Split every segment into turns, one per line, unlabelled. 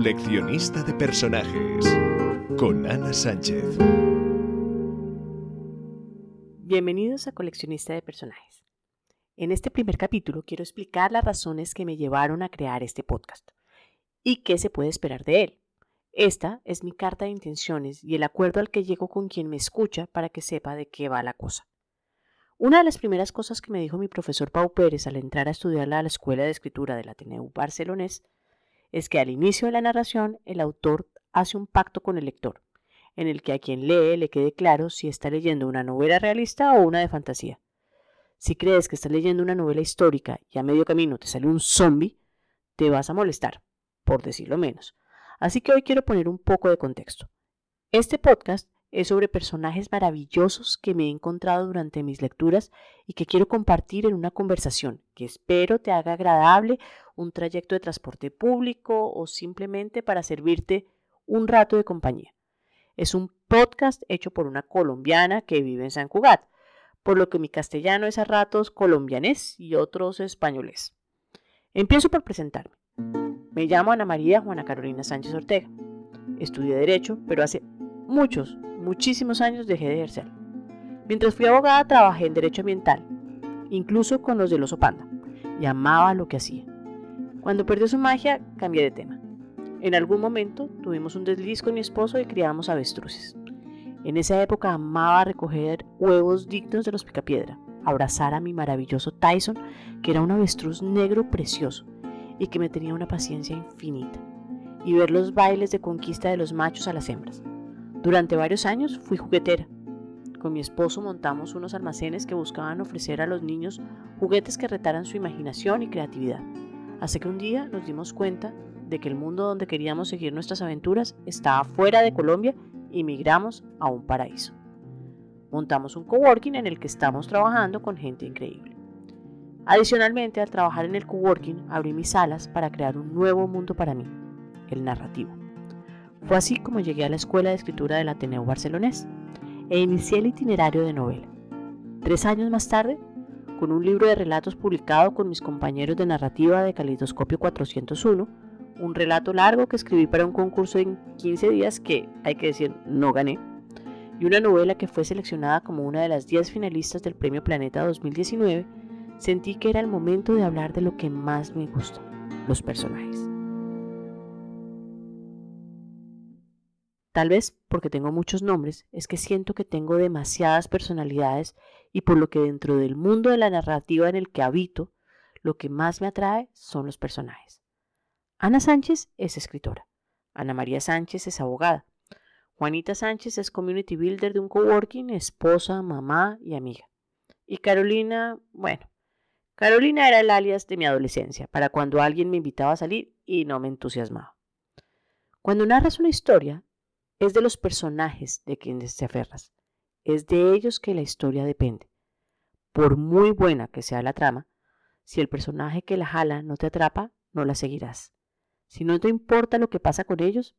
Coleccionista de personajes con Ana Sánchez.
Bienvenidos a Coleccionista de personajes. En este primer capítulo quiero explicar las razones que me llevaron a crear este podcast y qué se puede esperar de él. Esta es mi carta de intenciones y el acuerdo al que llego con quien me escucha para que sepa de qué va la cosa. Una de las primeras cosas que me dijo mi profesor Pau Pérez al entrar a estudiar a la Escuela de Escritura del Ateneu Barcelonés es que al inicio de la narración el autor hace un pacto con el lector, en el que a quien lee le quede claro si está leyendo una novela realista o una de fantasía. Si crees que estás leyendo una novela histórica y a medio camino te sale un zombie, te vas a molestar, por decirlo menos. Así que hoy quiero poner un poco de contexto. Este podcast es sobre personajes maravillosos que me he encontrado durante mis lecturas y que quiero compartir en una conversación que espero te haga agradable un trayecto de transporte público o simplemente para servirte un rato de compañía. Es un podcast hecho por una colombiana que vive en San Cugat, por lo que mi castellano es a ratos colombianés y otros españoles. Empiezo por presentarme. Me llamo Ana María Juana Carolina Sánchez Ortega. Estudié Derecho, pero hace muchos, muchísimos años dejé de ejercer. Mientras fui abogada trabajé en Derecho Ambiental, incluso con los del oso panda, y amaba lo que hacía. Cuando perdió su magia, cambié de tema. En algún momento tuvimos un desliz con mi esposo y criábamos avestruces. En esa época amaba recoger huevos dignos de los picapiedra, abrazar a mi maravilloso Tyson, que era un avestruz negro precioso y que me tenía una paciencia infinita, y ver los bailes de conquista de los machos a las hembras. Durante varios años fui juguetera. Con mi esposo montamos unos almacenes que buscaban ofrecer a los niños juguetes que retaran su imaginación y creatividad. Hasta que un día nos dimos cuenta de que el mundo donde queríamos seguir nuestras aventuras estaba fuera de Colombia y migramos a un paraíso. Montamos un coworking en el que estamos trabajando con gente increíble. Adicionalmente, al trabajar en el coworking, abrí mis alas para crear un nuevo mundo para mí, el narrativo. Fue así como llegué a la Escuela de Escritura del Ateneo Barcelonés e inicié el itinerario de novela. Tres años más tarde con un libro de relatos publicado con mis compañeros de narrativa de Calidoscopio 401, un relato largo que escribí para un concurso en 15 días que, hay que decir, no gané, y una novela que fue seleccionada como una de las 10 finalistas del Premio Planeta 2019, sentí que era el momento de hablar de lo que más me gusta, los personajes. Tal vez porque tengo muchos nombres, es que siento que tengo demasiadas personalidades y por lo que dentro del mundo de la narrativa en el que habito, lo que más me atrae son los personajes. Ana Sánchez es escritora. Ana María Sánchez es abogada. Juanita Sánchez es community builder de un coworking, esposa, mamá y amiga. Y Carolina, bueno, Carolina era el alias de mi adolescencia, para cuando alguien me invitaba a salir y no me entusiasmaba. Cuando narras una historia, es de los personajes de quienes te aferras. Es de ellos que la historia depende. Por muy buena que sea la trama, si el personaje que la jala no te atrapa, no la seguirás. Si no te importa lo que pasa con ellos,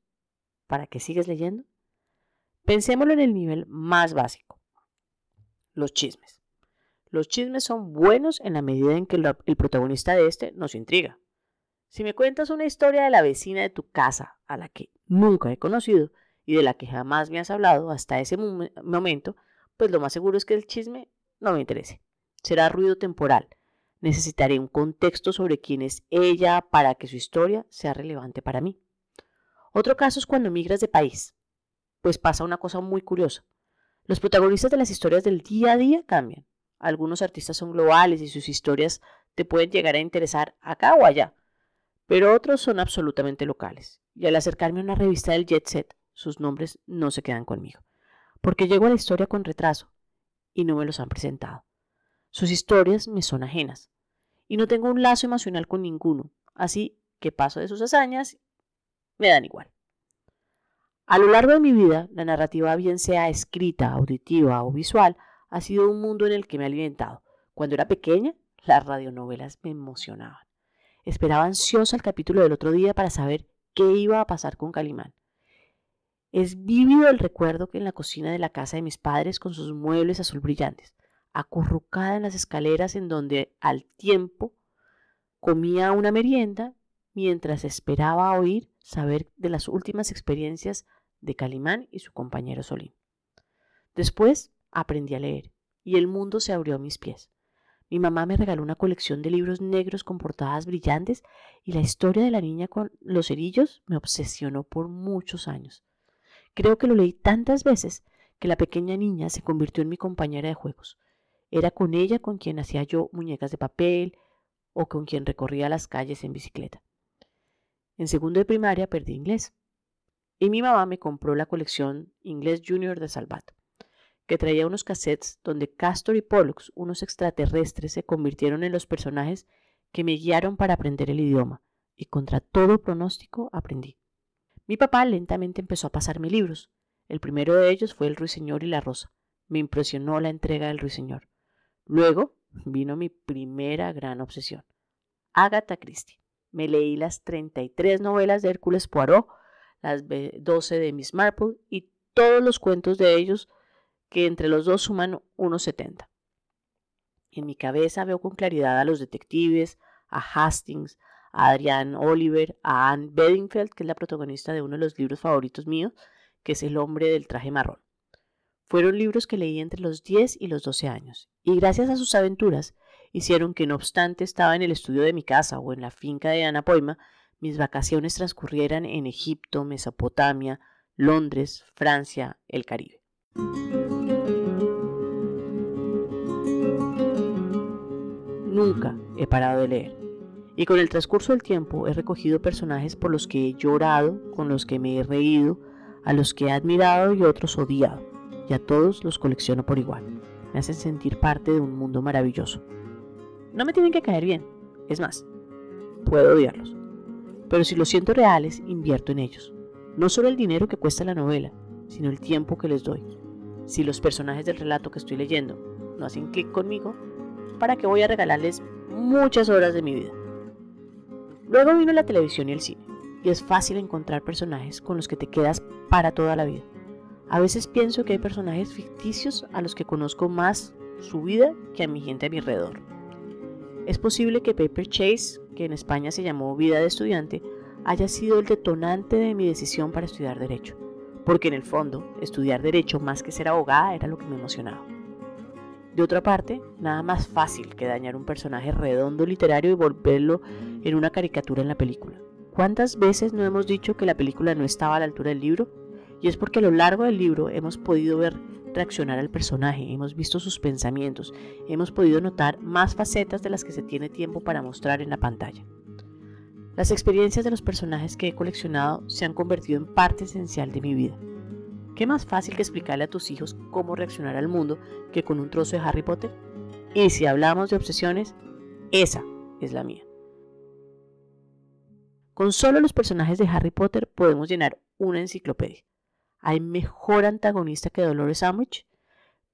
¿para qué sigues leyendo? Pensémoslo en el nivel más básico. Los chismes. Los chismes son buenos en la medida en que el protagonista de este nos intriga. Si me cuentas una historia de la vecina de tu casa a la que nunca he conocido y de la que jamás me has hablado hasta ese momento, pues lo más seguro es que el chisme no me interese. Será ruido temporal. Necesitaré un contexto sobre quién es ella para que su historia sea relevante para mí. Otro caso es cuando migras de país, pues pasa una cosa muy curiosa. Los protagonistas de las historias del día a día cambian. Algunos artistas son globales y sus historias te pueden llegar a interesar acá o allá, pero otros son absolutamente locales. Y al acercarme a una revista del Jet Set, sus nombres no se quedan conmigo, porque llego a la historia con retraso y no me los han presentado. Sus historias me son ajenas y no tengo un lazo emocional con ninguno, así que paso de sus hazañas me dan igual. A lo largo de mi vida, la narrativa, bien sea escrita, auditiva o visual, ha sido un mundo en el que me he alimentado. Cuando era pequeña, las radionovelas me emocionaban. Esperaba ansiosa el capítulo del otro día para saber qué iba a pasar con Calimán. Es vívido el recuerdo que en la cocina de la casa de mis padres, con sus muebles azul brillantes, acurrucada en las escaleras en donde al tiempo comía una merienda mientras esperaba oír saber de las últimas experiencias de Calimán y su compañero Solín. Después aprendí a leer y el mundo se abrió a mis pies. Mi mamá me regaló una colección de libros negros con portadas brillantes y la historia de la niña con los cerillos me obsesionó por muchos años. Creo que lo leí tantas veces que la pequeña niña se convirtió en mi compañera de juegos. Era con ella con quien hacía yo muñecas de papel o con quien recorría las calles en bicicleta. En segundo de primaria perdí inglés y mi mamá me compró la colección Inglés Junior de Salvat, que traía unos cassettes donde Castor y Pollux, unos extraterrestres, se convirtieron en los personajes que me guiaron para aprender el idioma, y contra todo pronóstico aprendí. Mi papá lentamente empezó a pasarme libros. El primero de ellos fue El Ruiseñor y la Rosa. Me impresionó la entrega del Ruiseñor. Luego vino mi primera gran obsesión, Agatha Christie. Me leí las 33 novelas de Hércules Poirot, las 12 de Miss Marple y todos los cuentos de ellos que entre los dos suman unos 70. En mi cabeza veo con claridad a los detectives, a Hastings, a Adrian Oliver, a Anne Bedingfeld, que es la protagonista de uno de los libros favoritos míos, que es El hombre del traje marrón. Fueron libros que leí entre los 10 y los 12 años, y gracias a sus aventuras hicieron que no obstante estaba en el estudio de mi casa o en la finca de Anapoima, mis vacaciones transcurrieran en Egipto, Mesopotamia, Londres, Francia, el Caribe. Nunca he parado de leer. Y con el transcurso del tiempo he recogido personajes por los que he llorado, con los que me he reído, a los que he admirado y otros odiado. Y a todos los colecciono por igual. Me hacen sentir parte de un mundo maravilloso. No me tienen que caer bien, es más, puedo odiarlos. Pero si los siento reales, invierto en ellos. No solo el dinero que cuesta la novela, sino el tiempo que les doy. Si los personajes del relato que estoy leyendo no hacen clic conmigo, ¿para qué voy a regalarles muchas horas de mi vida? Luego vino la televisión y el cine, y es fácil encontrar personajes con los que te quedas para toda la vida. A veces pienso que hay personajes ficticios a los que conozco más su vida que a mi gente a mi alrededor. Es posible que Paper Chase, que en España se llamó Vida de Estudiante, haya sido el detonante de mi decisión para estudiar Derecho, porque en el fondo, estudiar Derecho más que ser abogada era lo que me emocionaba. De otra parte, nada más fácil que dañar un personaje redondo literario y volverlo en una caricatura en la película. ¿Cuántas veces no hemos dicho que la película no estaba a la altura del libro? Y es porque a lo largo del libro hemos podido ver reaccionar al personaje, hemos visto sus pensamientos, hemos podido notar más facetas de las que se tiene tiempo para mostrar en la pantalla. Las experiencias de los personajes que he coleccionado se han convertido en parte esencial de mi vida. ¿Qué más fácil que explicarle a tus hijos cómo reaccionar al mundo que con un trozo de Harry Potter? Y si hablamos de obsesiones, esa es la mía. Con solo los personajes de Harry Potter podemos llenar una enciclopedia hay mejor antagonista que Dolores Umbridge,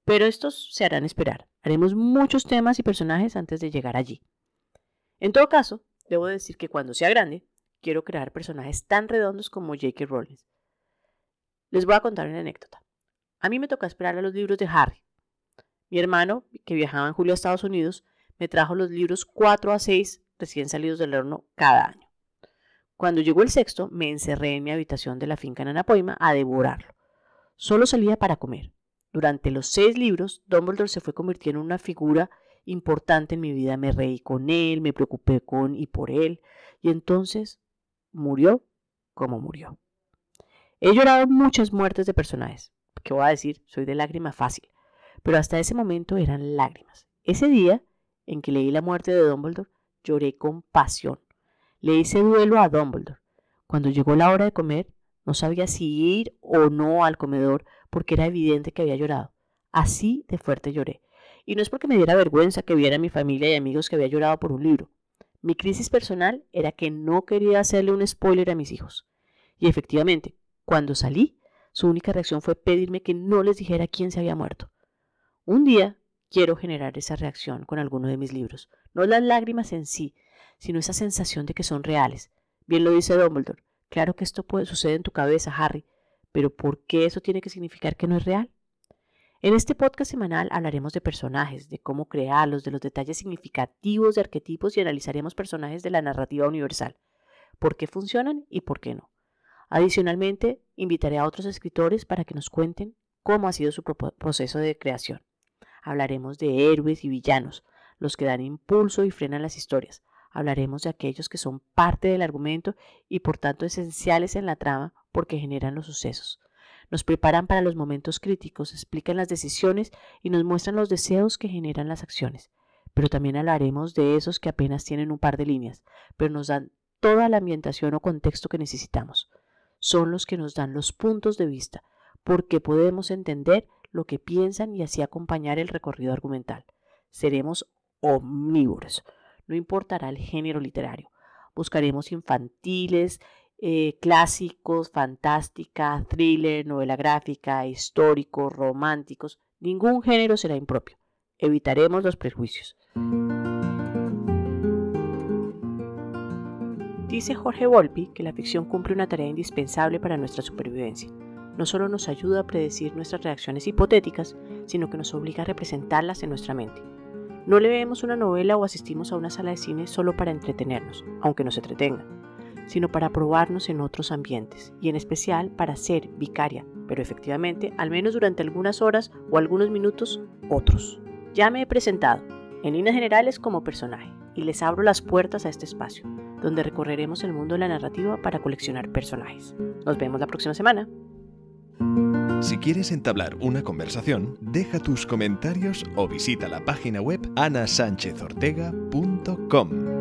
pero estos se harán esperar. Haremos muchos temas y personajes antes de llegar allí. En todo caso, debo decir que cuando sea grande, quiero crear personajes tan redondos como J.K. Rowling. Les voy a contar una anécdota. A mí me toca esperar a los libros de Harry. Mi hermano, que viajaba en julio a Estados Unidos, me trajo los libros 4 a 6 recién salidos del horno cada año. Cuando llegó el sexto, me encerré en mi habitación de la finca en Anapoima a devorarlo. Solo salía para comer. Durante los seis libros, Dumbledore se fue convirtiendo en una figura importante en mi vida. Me reí con él, me preocupé con y por él, y entonces murió como murió. He llorado muchas muertes de personajes. ¿Qué voy a decir? Soy de lágrima fácil. Pero hasta ese momento eran lágrimas. Ese día en que leí la muerte de Dumbledore, lloré con pasión. Le hice duelo a Dumbledore. Cuando llegó la hora de comer, no sabía si ir o no al comedor porque era evidente que había llorado. Así de fuerte lloré. Y no es porque me diera vergüenza que viera a mi familia y amigos que había llorado por un libro. Mi crisis personal era que no quería hacerle un spoiler a mis hijos. Y efectivamente, cuando salí, su única reacción fue pedirme que no les dijera quién se había muerto. Un día quiero generar esa reacción con alguno de mis libros, no las lágrimas en sí, sino esa sensación de que son reales. Bien lo dice Dumbledore. Claro que esto puede suceder en tu cabeza, Harry, pero ¿por qué eso tiene que significar que no es real? En este podcast semanal hablaremos de personajes, de cómo crearlos, de los detalles significativos de arquetipos y analizaremos personajes de la narrativa universal. por qué funcionan y por qué no. Adicionalmente, invitaré a otros escritores para que nos cuenten cómo ha sido su proceso de creación. Hablaremos de héroes y villanos, los que dan impulso y frenan las historias. Hablaremos de aquellos que son parte del argumento y por tanto esenciales en la trama porque generan los sucesos. Nos preparan para los momentos críticos, explican las decisiones y nos muestran los deseos que generan las acciones. Pero también hablaremos de esos que apenas tienen un par de líneas, pero nos dan toda la ambientación o contexto que necesitamos. Son los que nos dan los puntos de vista, porque podemos entender lo que piensan y así acompañar el recorrido argumental. Seremos omnívoros, no importará el género literario. Buscaremos infantiles, eh, clásicos, fantástica, thriller, novela gráfica, históricos, románticos. Ningún género será impropio. Evitaremos los prejuicios. Dice Jorge Volpi que la ficción cumple una tarea indispensable para nuestra supervivencia. No solo nos ayuda a predecir nuestras reacciones hipotéticas, sino que nos obliga a representarlas en nuestra mente. No leemos una novela o asistimos a una sala de cine solo para entretenernos, aunque nos entretenga sino para probarnos en otros ambientes y en especial para ser vicaria, pero efectivamente, al menos durante algunas horas o algunos minutos, otros. Ya me he presentado, en líneas generales como personaje, y les abro las puertas a este espacio, donde recorreremos el mundo de la narrativa para coleccionar personajes. Nos vemos la próxima semana.
Si quieres entablar una conversación, deja tus comentarios o visita la página web anasanchezortega.com.